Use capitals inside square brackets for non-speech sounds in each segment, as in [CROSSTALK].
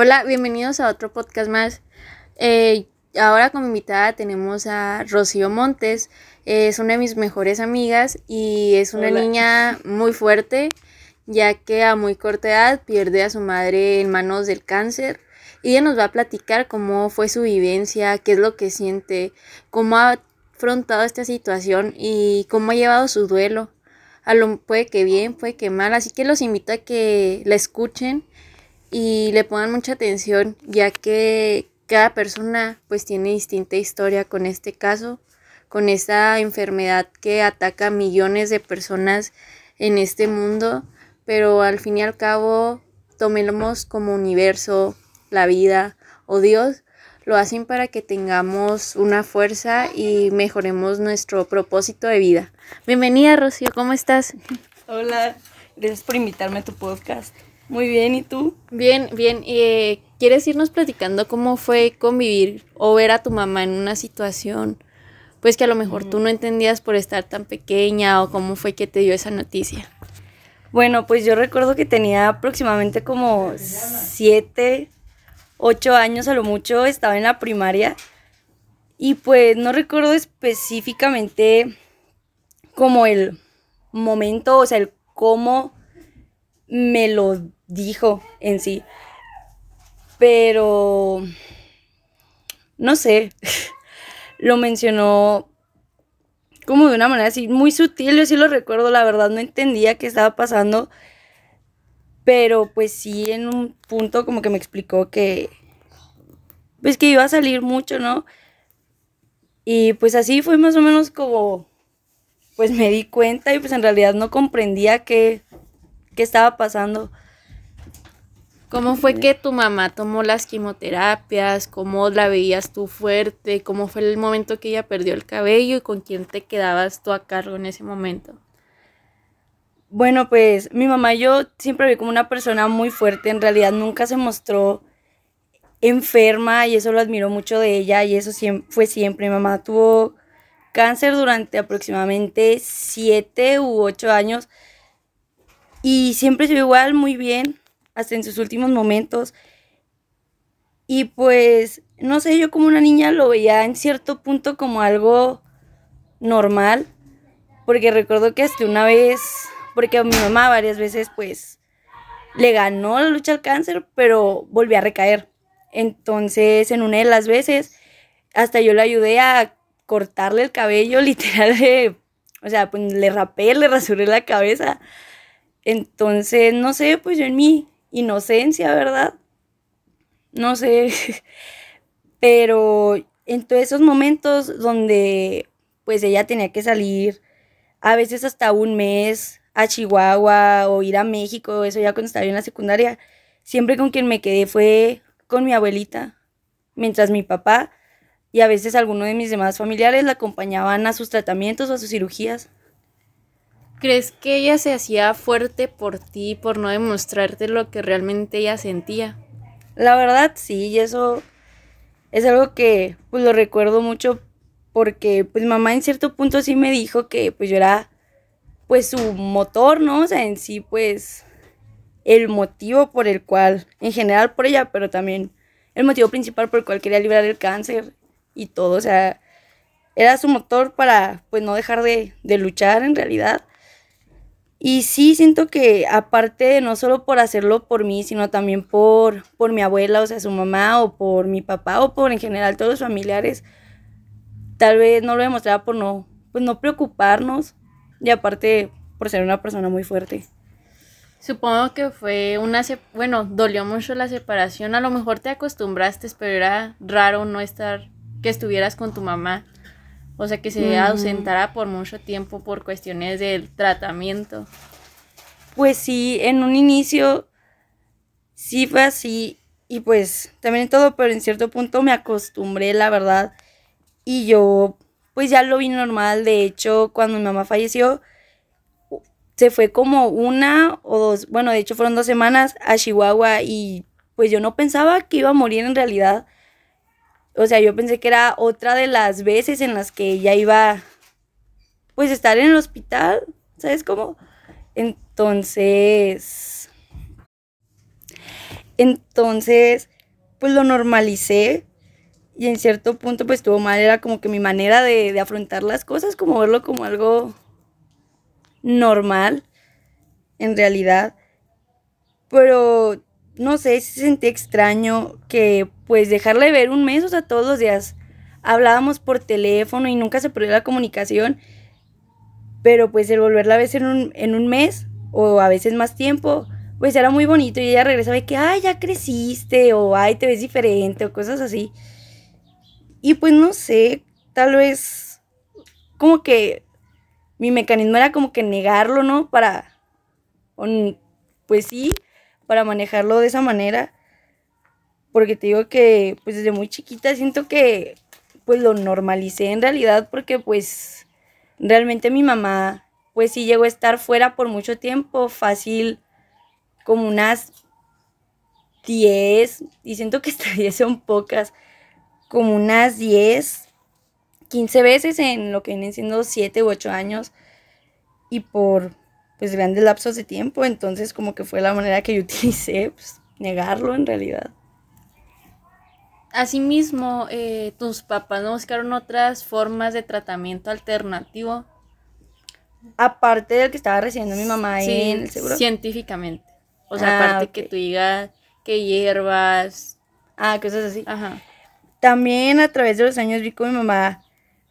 Hola, bienvenidos a otro podcast más. Eh, ahora como invitada tenemos a Rocío Montes. Es una de mis mejores amigas y es una niña muy fuerte, ya que a muy corta edad pierde a su madre en manos del cáncer. Y ella nos va a platicar cómo fue su vivencia, qué es lo que siente, cómo ha afrontado esta situación y cómo ha llevado su duelo. A lo puede que bien, puede que mal, así que los invito a que la escuchen y le pongan mucha atención, ya que cada persona pues tiene distinta historia con este caso, con esta enfermedad que ataca a millones de personas en este mundo, pero al fin y al cabo tomemos como universo, la vida o Dios, lo hacen para que tengamos una fuerza y mejoremos nuestro propósito de vida. Bienvenida Rocío, ¿cómo estás? Hola, gracias por invitarme a tu podcast. Muy bien, ¿y tú? Bien, bien. Eh, ¿Quieres irnos platicando cómo fue convivir o ver a tu mamá en una situación, pues que a lo mejor tú no entendías por estar tan pequeña o cómo fue que te dio esa noticia? Bueno, pues yo recuerdo que tenía aproximadamente como siete, ocho años a lo mucho, estaba en la primaria y pues no recuerdo específicamente como el momento, o sea, el cómo me lo dijo en sí. Pero, no sé, [LAUGHS] lo mencionó como de una manera así muy sutil, yo sí lo recuerdo, la verdad no entendía qué estaba pasando, pero pues sí en un punto como que me explicó que, pues que iba a salir mucho, ¿no? Y pues así fue más o menos como, pues me di cuenta y pues en realidad no comprendía qué, qué estaba pasando. ¿Cómo fue que tu mamá tomó las quimioterapias? ¿Cómo la veías tú fuerte? ¿Cómo fue el momento que ella perdió el cabello y con quién te quedabas tú a cargo en ese momento? Bueno, pues mi mamá y yo siempre vi como una persona muy fuerte, en realidad nunca se mostró enferma y eso lo admiro mucho de ella y eso fue siempre. Mi mamá tuvo cáncer durante aproximadamente siete u ocho años y siempre se vio igual, muy bien hasta en sus últimos momentos. Y pues, no sé, yo como una niña lo veía en cierto punto como algo normal, porque recuerdo que hasta una vez, porque a mi mamá varias veces pues le ganó la lucha al cáncer, pero volvió a recaer. Entonces, en una de las veces, hasta yo le ayudé a cortarle el cabello, [LAUGHS] literal, o sea, pues le rapé, le rasuré la cabeza. Entonces, no sé, pues yo en mí inocencia, ¿verdad? No sé, [LAUGHS] pero en todos esos momentos donde pues ella tenía que salir a veces hasta un mes a Chihuahua o ir a México, eso ya cuando estaba en la secundaria, siempre con quien me quedé fue con mi abuelita, mientras mi papá y a veces alguno de mis demás familiares la acompañaban a sus tratamientos o a sus cirugías. ¿Crees que ella se hacía fuerte por ti, por no demostrarte lo que realmente ella sentía? La verdad sí, y eso es algo que pues lo recuerdo mucho porque pues mamá en cierto punto sí me dijo que pues yo era pues su motor, ¿no? O sea, en sí pues el motivo por el cual, en general por ella, pero también el motivo principal por el cual quería librar el cáncer y todo, o sea, era su motor para pues no dejar de, de luchar en realidad. Y sí, siento que aparte no solo por hacerlo por mí, sino también por, por mi abuela, o sea, su mamá, o por mi papá, o por en general todos los familiares, tal vez no lo demostraba por no, pues no preocuparnos, y aparte por ser una persona muy fuerte. Supongo que fue una, bueno, dolió mucho la separación, a lo mejor te acostumbraste, pero era raro no estar, que estuvieras con tu mamá. O sea, que se ausentara por mucho tiempo por cuestiones del tratamiento. Pues sí, en un inicio sí fue así y pues también todo, pero en cierto punto me acostumbré, la verdad. Y yo pues ya lo vi normal. De hecho, cuando mi mamá falleció, se fue como una o dos, bueno, de hecho fueron dos semanas a Chihuahua y pues yo no pensaba que iba a morir en realidad. O sea, yo pensé que era otra de las veces en las que ella iba, pues, estar en el hospital, ¿sabes cómo? Entonces, Entonces, pues lo normalicé y en cierto punto pues estuvo mal, era como que mi manera de, de afrontar las cosas, como verlo como algo normal, en realidad. Pero no sé, se sentía extraño que pues dejarle ver un mes, o sea, todos los días hablábamos por teléfono y nunca se perdió la comunicación, pero pues el volverla a ver en un, en un mes o a veces más tiempo, pues era muy bonito y ella regresaba y que, ay, ya creciste o ay, te ves diferente o cosas así. Y pues no sé, tal vez como que mi mecanismo era como que negarlo, ¿no? Para, pues sí, para manejarlo de esa manera. Porque te digo que pues desde muy chiquita siento que pues lo normalicé en realidad porque pues realmente mi mamá pues sí llegó a estar fuera por mucho tiempo, fácil como unas 10, y siento que [LAUGHS] hasta 10 son pocas, como unas 10, 15 veces en lo que vienen siendo 7 u 8 años y por pues grandes lapsos de tiempo, entonces como que fue la manera que yo [LAUGHS] utilicé, pues negarlo en realidad. Asimismo, eh, tus papás no buscaron otras formas de tratamiento alternativo. Aparte del que estaba recibiendo mi mamá en el seguro. Científicamente. O sea, ah, aparte que tú digas que hierbas. Ah, cosas así. Ajá. También a través de los años vi con mi mamá,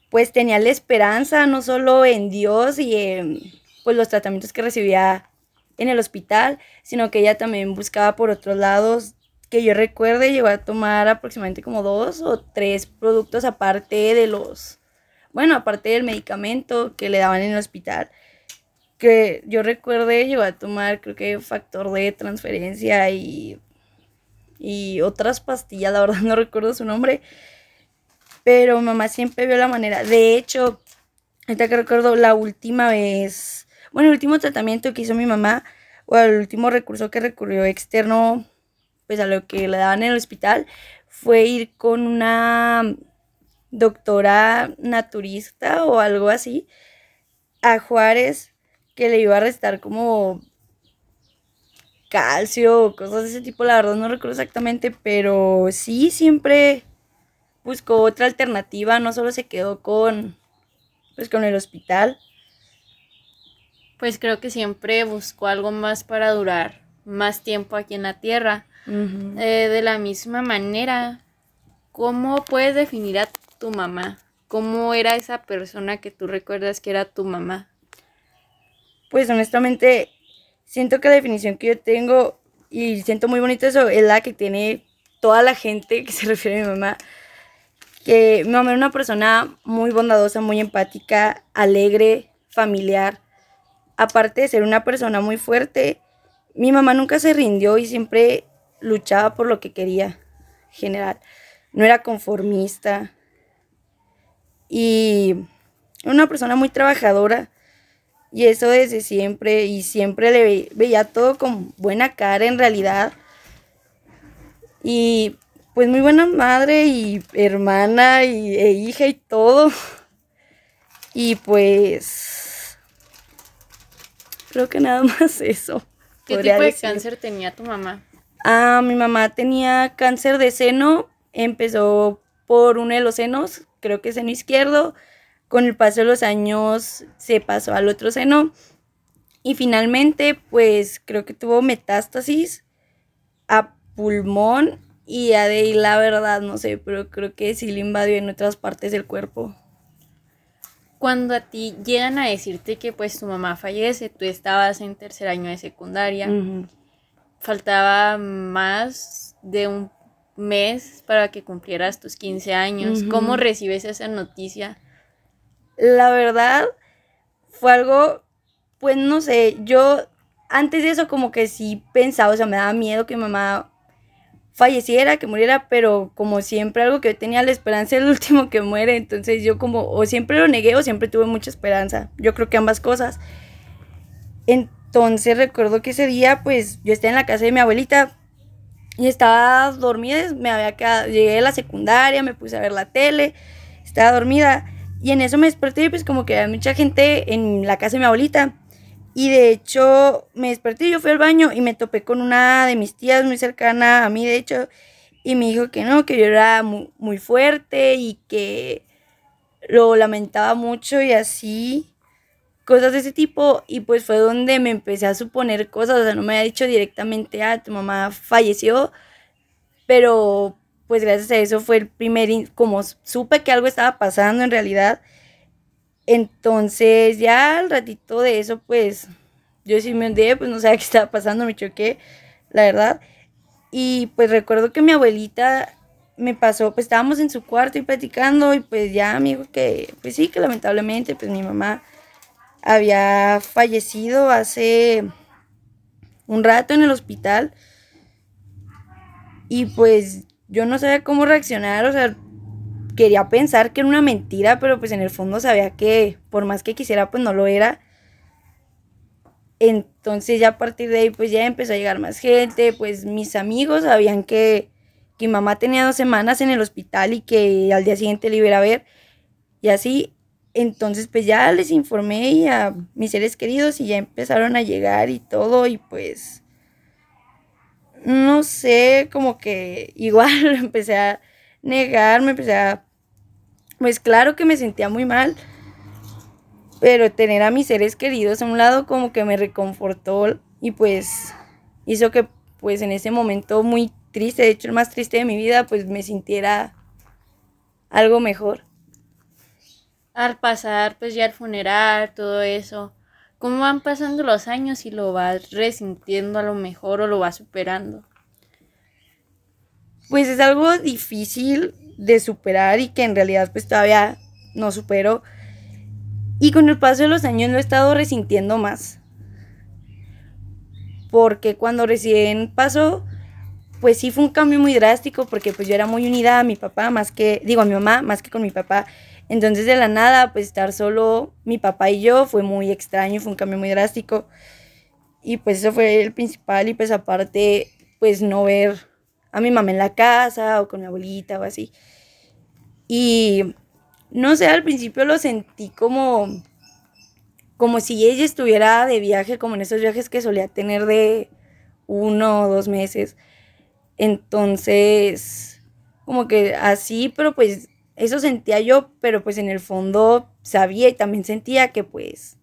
pues tenía la esperanza no solo en Dios y en pues, los tratamientos que recibía en el hospital, sino que ella también buscaba por otros lados que yo recuerde, llegó a tomar aproximadamente como dos o tres productos aparte de los, bueno, aparte del medicamento que le daban en el hospital. Que yo recuerde, llegó a tomar, creo que factor de transferencia y, y otras pastillas, la verdad [LAUGHS] no recuerdo su nombre. Pero mamá siempre vio la manera. De hecho, ahorita que recuerdo la última vez, bueno, el último tratamiento que hizo mi mamá, o el último recurso que recurrió externo pues a lo que le daban en el hospital fue ir con una doctora naturista o algo así a Juárez que le iba a restar como calcio o cosas de ese tipo, la verdad no recuerdo exactamente, pero sí siempre buscó otra alternativa, no solo se quedó con pues con el hospital. Pues creo que siempre buscó algo más para durar más tiempo aquí en la tierra. Eh, de la misma manera, ¿cómo puedes definir a tu mamá? ¿Cómo era esa persona que tú recuerdas que era tu mamá? Pues honestamente, siento que la definición que yo tengo, y siento muy bonito eso, es la que tiene toda la gente que se [LAUGHS] refiere a mi mamá. Que mi mamá era una persona muy bondadosa, muy empática, alegre, familiar. Aparte de ser una persona muy fuerte, mi mamá nunca se rindió y siempre luchaba por lo que quería general. No era conformista. Y una persona muy trabajadora. Y eso desde siempre. Y siempre le veía todo con buena cara en realidad. Y pues muy buena madre y hermana y, e hija y todo. Y pues creo que nada [LAUGHS] más eso. ¿Qué tipo de cáncer tenía tu mamá? Ah, mi mamá tenía cáncer de seno, empezó por uno de los senos, creo que seno izquierdo, con el paso de los años se pasó al otro seno y finalmente pues creo que tuvo metástasis a pulmón y a de ahí la verdad no sé, pero creo que sí le invadió en otras partes del cuerpo. Cuando a ti llegan a decirte que pues tu mamá fallece, tú estabas en tercer año de secundaria, faltaba más de un mes para que cumplieras tus 15 años. ¿Cómo recibes esa noticia? La verdad, fue algo, pues no sé, yo antes de eso como que sí pensaba, o sea, me daba miedo que mamá falleciera, que muriera, pero como siempre algo que tenía la esperanza el [LAUGHS] último que muere, entonces yo como o siempre lo negué o siempre tuve mucha esperanza. Yo creo que ambas cosas. Entonces recuerdo que ese día, pues yo estaba en la casa de mi abuelita y estaba dormida, me había quedado, llegué a la secundaria, me puse a ver la tele, estaba dormida y en eso me desperté y pues como que había mucha gente en la casa de mi abuelita Y de hecho me desperté, yo fui al baño y me topé con una de mis tías muy cercana a mí, de hecho, y me dijo que no, que yo era muy, fuerte y que lo lamentaba mucho y así, cosas de ese tipo. Y pues fue donde me empecé a suponer cosas, o sea, no me había dicho directamente, ah, tu mamá falleció, pero pues gracias a eso fue el primer, como supe que algo estaba pasando en realidad entonces ya al ratito de eso, pues yo sí me hundí, pues no [LAUGHS] sabía qué estaba pasando, me choqué, la verdad. Y pues recuerdo que mi abuelita me pasó, pues estábamos en su cuarto y platicando y pues ya me que, pues sí, que lamentablemente pues mi mamá había fallecido hace un rato en el hospital y pues yo no sabía cómo reaccionar, o sea, quería pensar que era una mentira, pero pues en el fondo sabía que por más que quisiera, pues no lo era. Entonces ya a partir de ahí pues ya empezó a llegar más gente, pues mis amigos sabían que, mi mamá tenía dos semanas en el hospital y que al día siguiente le iba a ver y así. Entonces pues ya les informé a mis seres queridos y ya empezaron a llegar y todo y pues no sé, como que igual [LAUGHS] empecé a negar, me empecé a pues claro que me sentía muy mal, pero tener a mis seres queridos a un lado como que me reconfortó y pues hizo que pues en ese momento muy triste, de hecho el más triste de mi vida, pues me sintiera algo mejor. Al pasar pues ya el funeral, todo eso, ¿cómo van pasando los años y lo vas resintiendo a lo mejor o lo vas superando? Pues es algo difícil de superar y que en realidad pues todavía no supero. Y con el paso de los años lo he estado resintiendo más. Porque cuando recién pasó, pues sí fue un cambio muy drástico porque pues yo era muy unida a mi papá más que, digo a mi mamá más que con mi papá. Entonces de la nada, pues estar solo mi papá y yo fue muy extraño, fue un cambio muy drástico. Y pues eso fue el principal y pues aparte, pues no ver a mi mamá en la casa o con mi abuelita o así. Y no sé, al principio lo sentí como, como si ella estuviera de viaje, como en esos viajes que solía tener de uno o dos meses. Entonces, como que así, pero pues eso sentía yo, pero pues en el fondo sabía y también sentía que pues,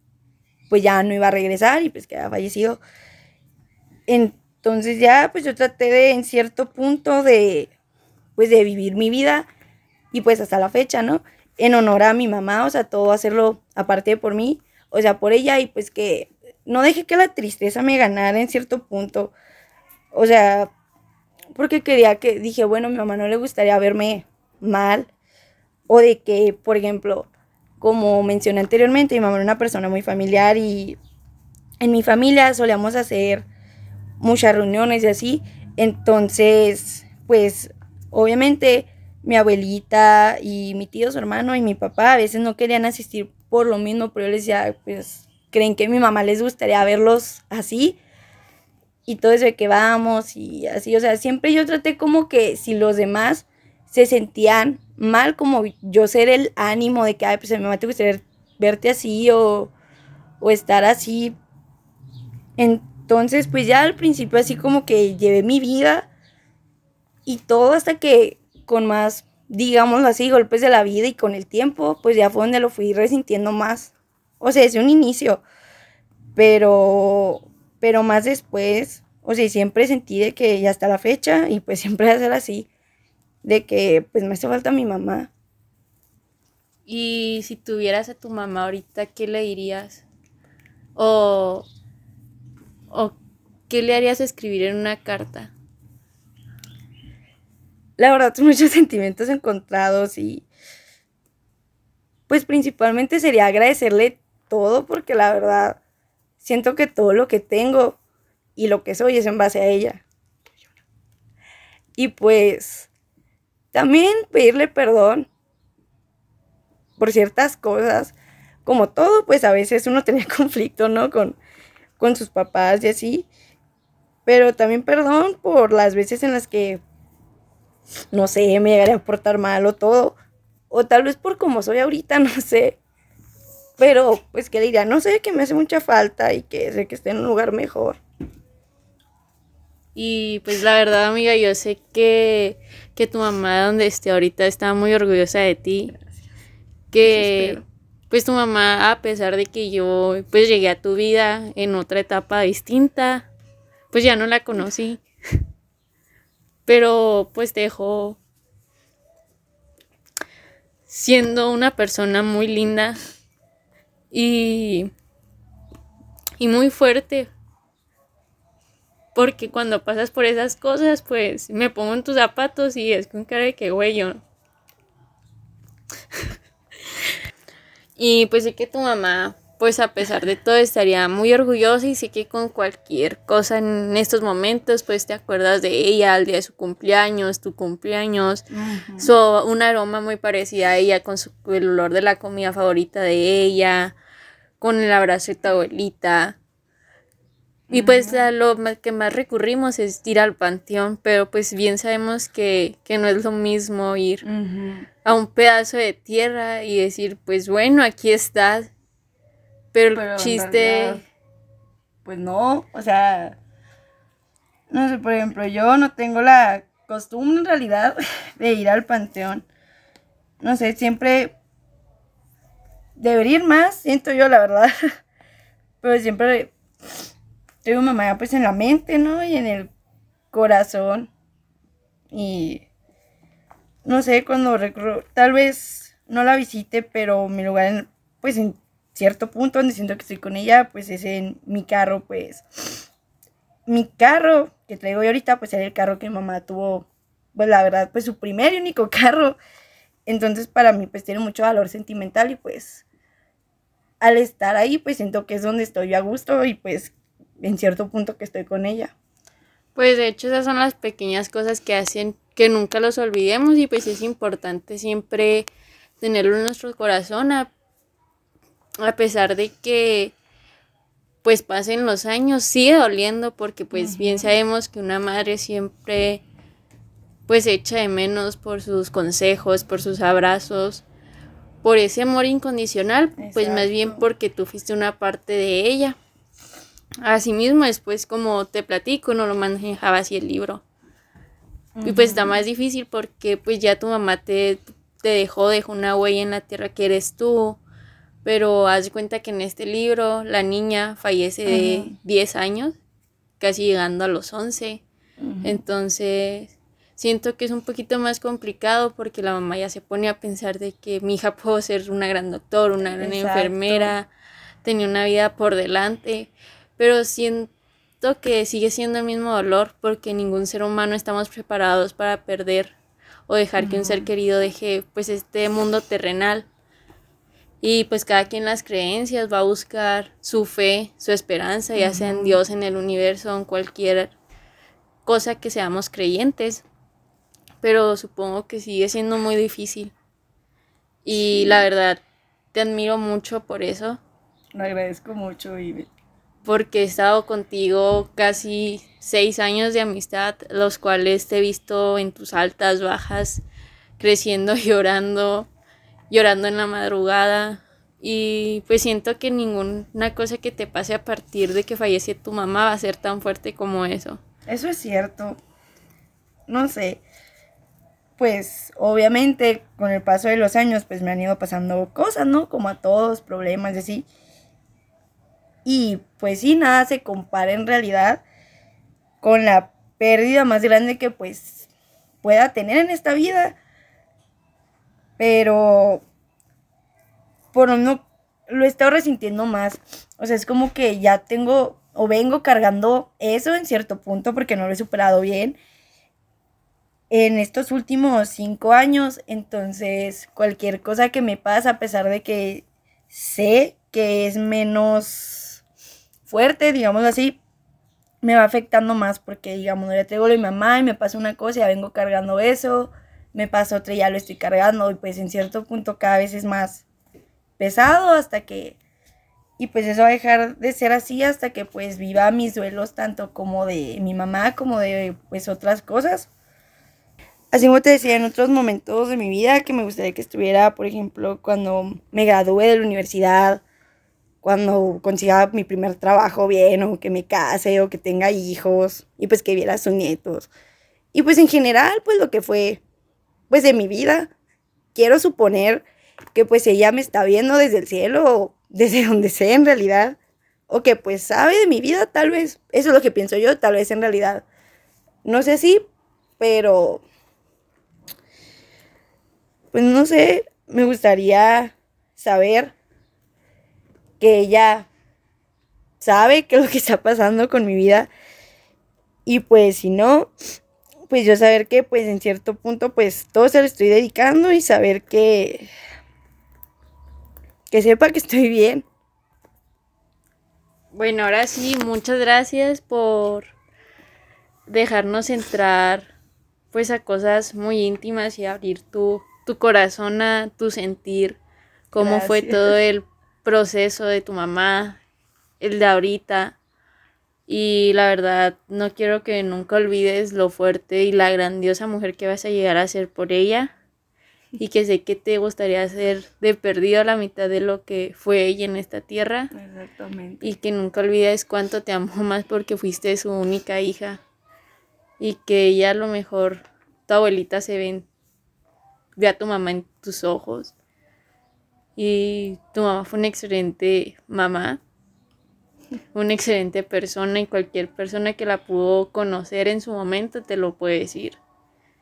pues ya no iba a regresar y pues que había fallecido. Entonces ya pues yo traté de en cierto punto de pues de vivir mi vida y pues hasta la fecha, ¿no? En honor a mi mamá, o sea, todo hacerlo aparte por mí, o sea, por ella y pues que no dejé que la tristeza me ganara en cierto punto. O sea, porque quería que, dije, bueno, mi mamá no le gustaría verme mal. O de que, por ejemplo, como mencioné anteriormente, mi mamá era una persona muy familiar y en mi familia solíamos hacer muchas reuniones y así. Entonces, pues obviamente mi abuelita y mi tío, su hermano y mi papá a veces no querían asistir por lo mismo, pero yo les decía, pues creen que a mi mamá les gustaría verlos así y todo eso de que vamos y así, o sea, siempre yo traté como que si los demás se sentían mal, como yo ser el ánimo de que, ay, pues a mi mamá te gustaría verte así o, o estar así. Entonces, pues ya al principio así como que llevé mi vida y todo hasta que con más, digámoslo así, golpes de la vida y con el tiempo, pues ya fue donde lo fui resintiendo más. O sea, desde un inicio, pero, pero más después, o sea, siempre sentí de que ya está la fecha y pues [LAUGHS] siempre va a así, de que pues me hace falta mi mamá. Y si tuvieras a tu mamá ahorita, ¿qué le dirías? O, o ¿qué le harías escribir en una carta? la verdad muchos [LAUGHS] sentimientos encontrados y pues principalmente sería agradecerle todo porque la verdad siento que todo lo que tengo y lo que soy es en base a ella. Y pues también pedirle perdón por ciertas cosas. Como todo, pues a veces uno tenía [LAUGHS] conflicto, ¿no? Con, con sus papás y así. Pero también perdón por las veces en las que no sé, me llegaré a portar mal o todo. O tal vez por como soy ahorita, [LAUGHS] no sé. Pero pues que le diría, no sé, que me hace mucha falta y que sé que esté en un lugar mejor. Y pues la verdad, amiga, yo sé que, que tu mamá donde esté ahorita está muy orgullosa de ti. Gracias. Que pues tu mamá, a pesar de que yo pues llegué a tu vida en otra etapa distinta, pues ya no la conocí. Pero pues te dejó siendo una persona muy linda y, y muy fuerte. Porque cuando pasas por esas cosas, pues me pongo en tus zapatos y es con cara de que, güey, yo. Y pues sé que tu mamá, pues a pesar de todo, estaría muy orgullosa y sé que con cualquier cosa en estos momentos, pues te acuerdas de ella, al día de su cumpleaños, tu cumpleaños, un aroma muy parecido a ella, con su, el olor de la comida favorita de ella, con el abrazo de tu abuelita. Y pues a lo que más recurrimos es ir al panteón, pero pues bien sabemos que, no es lo mismo ir a un pedazo de tierra y decir, pues bueno, aquí estás. Pero, el chiste... pues no, o sea, no sé, por ejemplo, yo no tengo la costumbre en realidad [LAUGHS] de ir al panteón. No sé, siempre debería ir más, siento yo, la verdad. [LAUGHS] Pero siempre tengo mamá pues en la mente, ¿no? Y en el corazón. Y no sé, cuando recurro, tal vez no la visite, pero mi lugar, en, pues en cierto punto donde siento que estoy con ella, pues es en mi carro, pues mi carro que traigo yo ahorita, pues era el carro que mamá tuvo, pues la verdad, pues su primer y único [LAUGHS] carro. Entonces para mí pues tiene mucho valor sentimental y pues al estar ahí, pues siento que es donde estoy a gusto y pues en cierto punto que estoy con ella. Pues de hecho esas son las pequeñas cosas que hacen que nunca los olvidemos y pues es importante siempre tenerlo en nuestro corazón a, pesar de que pues pasen los años, sigue doliendo porque pues bien sabemos que una madre siempre pues echa de menos por sus consejos, por sus abrazos, por ese amor incondicional, pues más bien porque tú fuiste una parte de ella. Asimismo, después, como te platico, no lo manejaba así el libro. Y pues está más difícil porque pues ya tu mamá te, te dejó, dejó una huella en la tierra que eres tú. Pero haz cuenta que en este libro la niña fallece de 10 años, casi llegando a los 11. Entonces, siento que es un poquito más complicado porque la mamá ya se pone a pensar de que mi hija [LAUGHS] puede ser una gran doctor, una gran enfermera, tenía una vida por delante, pero siento que sigue siendo el mismo dolor porque ningún ser humano estamos preparados para perder o dejar que un ser querido deje pues este mundo terrenal. Y pues cada quien las creencias va a buscar su fe, su esperanza, ya sea en Dios, en el universo, en cualquier cosa que seamos creyentes pero supongo que sigue siendo muy difícil. Y la verdad, te admiro mucho por eso. Lo agradezco mucho, y Porque he estado contigo casi seis años de amistad, los cuales te he visto en tus altas, bajas, creciendo, [LAUGHS] llorando, llorando en la madrugada. Y pues siento que ninguna cosa que te pase a partir de que fallece tu mamá va a ser tan fuerte como eso. Eso es cierto. No sé pues obviamente con el paso de los años pues me han ido pasando cosas, ¿no? Como a todos, problemas y así. Y pues sí, nada se compara en realidad con la pérdida más grande que pues pueda tener en esta vida. Pero por no lo he estado resintiendo más. O sea, es como que ya tengo o vengo cargando eso en cierto punto porque no lo he superado bien en estos últimos cinco años. Entonces, cualquier cosa que me pasa, a pesar de que sé que es menos fuerte, digamos así, me va afectando más porque, digamos, le traigo a mi mamá y me pasa una cosa y ya vengo cargando eso, me pasa otra y ya lo estoy cargando y pues en cierto punto cada vez es más pesado hasta que... Y pues eso va a dejar de ser así hasta que pues viva mis duelos tanto como de mi mamá como de pues otras cosas. Así como te decía en otros momentos de mi vida que me gustaría que estuviera, por ejemplo, cuando me gradúe de la universidad, cuando consiga mi primer trabajo bien, o que me case, o que tenga hijos, y pues que viera a sus nietos. Y pues en general, pues lo que fue, pues de mi vida, quiero suponer que pues ella me está viendo desde el cielo, o desde [LAUGHS] donde sea en realidad, o que pues sabe de mi vida, tal vez. Eso es lo que pienso yo, tal vez en realidad. No sé si, pero pues no sé, me gustaría saber que ella sabe qué es lo que está pasando con mi vida. Y pues si no, pues yo saber que pues en cierto punto pues todo se lo estoy dedicando y saber que que sepa que estoy bien. Bueno, ahora sí, muchas gracias por dejarnos entrar pues a cosas muy íntimas y abrir tu tu corazón a tu sentir, cómo fue todo el proceso de tu mamá, el de ahorita. Y la verdad, no quiero que nunca olvides lo fuerte y la grandiosa mujer que vas a llegar a ser por ella. Y que sé que te gustaría ser de perdido a la mitad de lo que fue ella en esta tierra. Exactamente. Y que nunca olvides cuánto te amó más porque fuiste su única hija. Y que ella a lo mejor, tu abuelita se ven ve a tu mamá en tus ojos. Y tu mamá fue una excelente mamá, una excelente persona y cualquier persona que la pudo conocer en su momento te lo puede decir.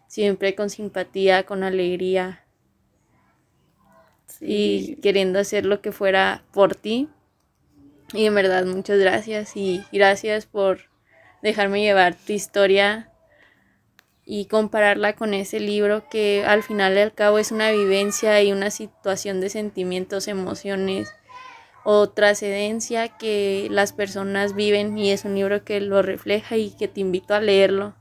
Siempre con simpatía, con alegría y queriendo hacer lo que fuera por ti. Y en verdad muchas gracias y gracias por dejarme llevar tu historia y compararla con ese libro que al final y al cabo es una vivencia y una situación de sentimientos, emociones o trascendencia que las personas viven y es un libro que lo refleja y que te invito a leerlo.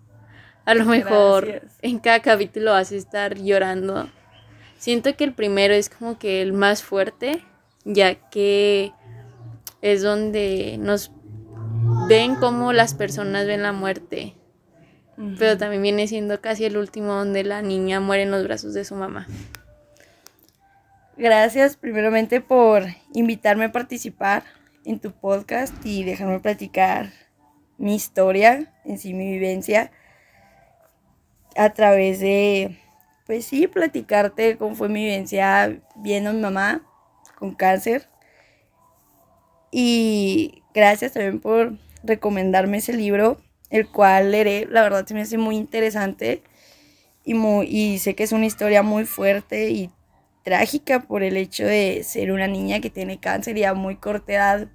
A lo mejor en cada capítulo vas a estar llorando. Siento que el primero es como que el más fuerte, ya que es donde nos ven cómo las personas ven la muerte pero también viene siendo casi el último donde la niña muere en los brazos de su mamá. Gracias primeramente por invitarme a participar en tu podcast y dejarme platicar mi historia, en sí mi vivencia, a través de, pues sí, platicarte cómo fue mi vivencia viendo a mi mamá con cáncer. Y gracias también por recomendarme ese libro el cual leeré, la verdad se me hace muy interesante y, muy, y sé que es una historia muy fuerte y trágica por el hecho de ser una niña que tiene cáncer y a muy corta edad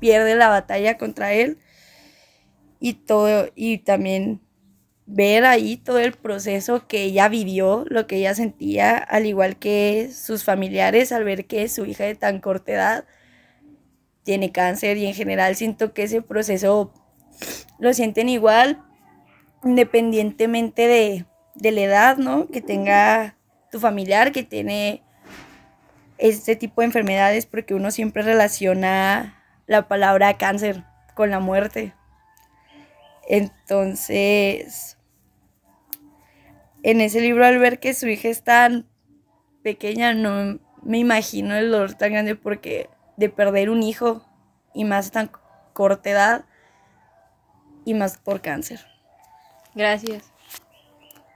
pierde la batalla contra él. Y todo y también ver ahí todo el proceso que ella vivió, lo que ella sentía, al igual que sus familiares al ver que su hija de tan corta edad tiene cáncer. Y en general siento que ese proceso lo sienten igual, independientemente de, la edad, ¿no? Que tenga tu familiar que tiene este tipo de enfermedades, porque uno siempre relaciona la palabra cáncer con la muerte. Entonces, en ese libro al ver que su hija es tan pequeña, no me imagino el dolor tan grande porque de perder un hijo y más tan corta edad, y más por cáncer. Gracias.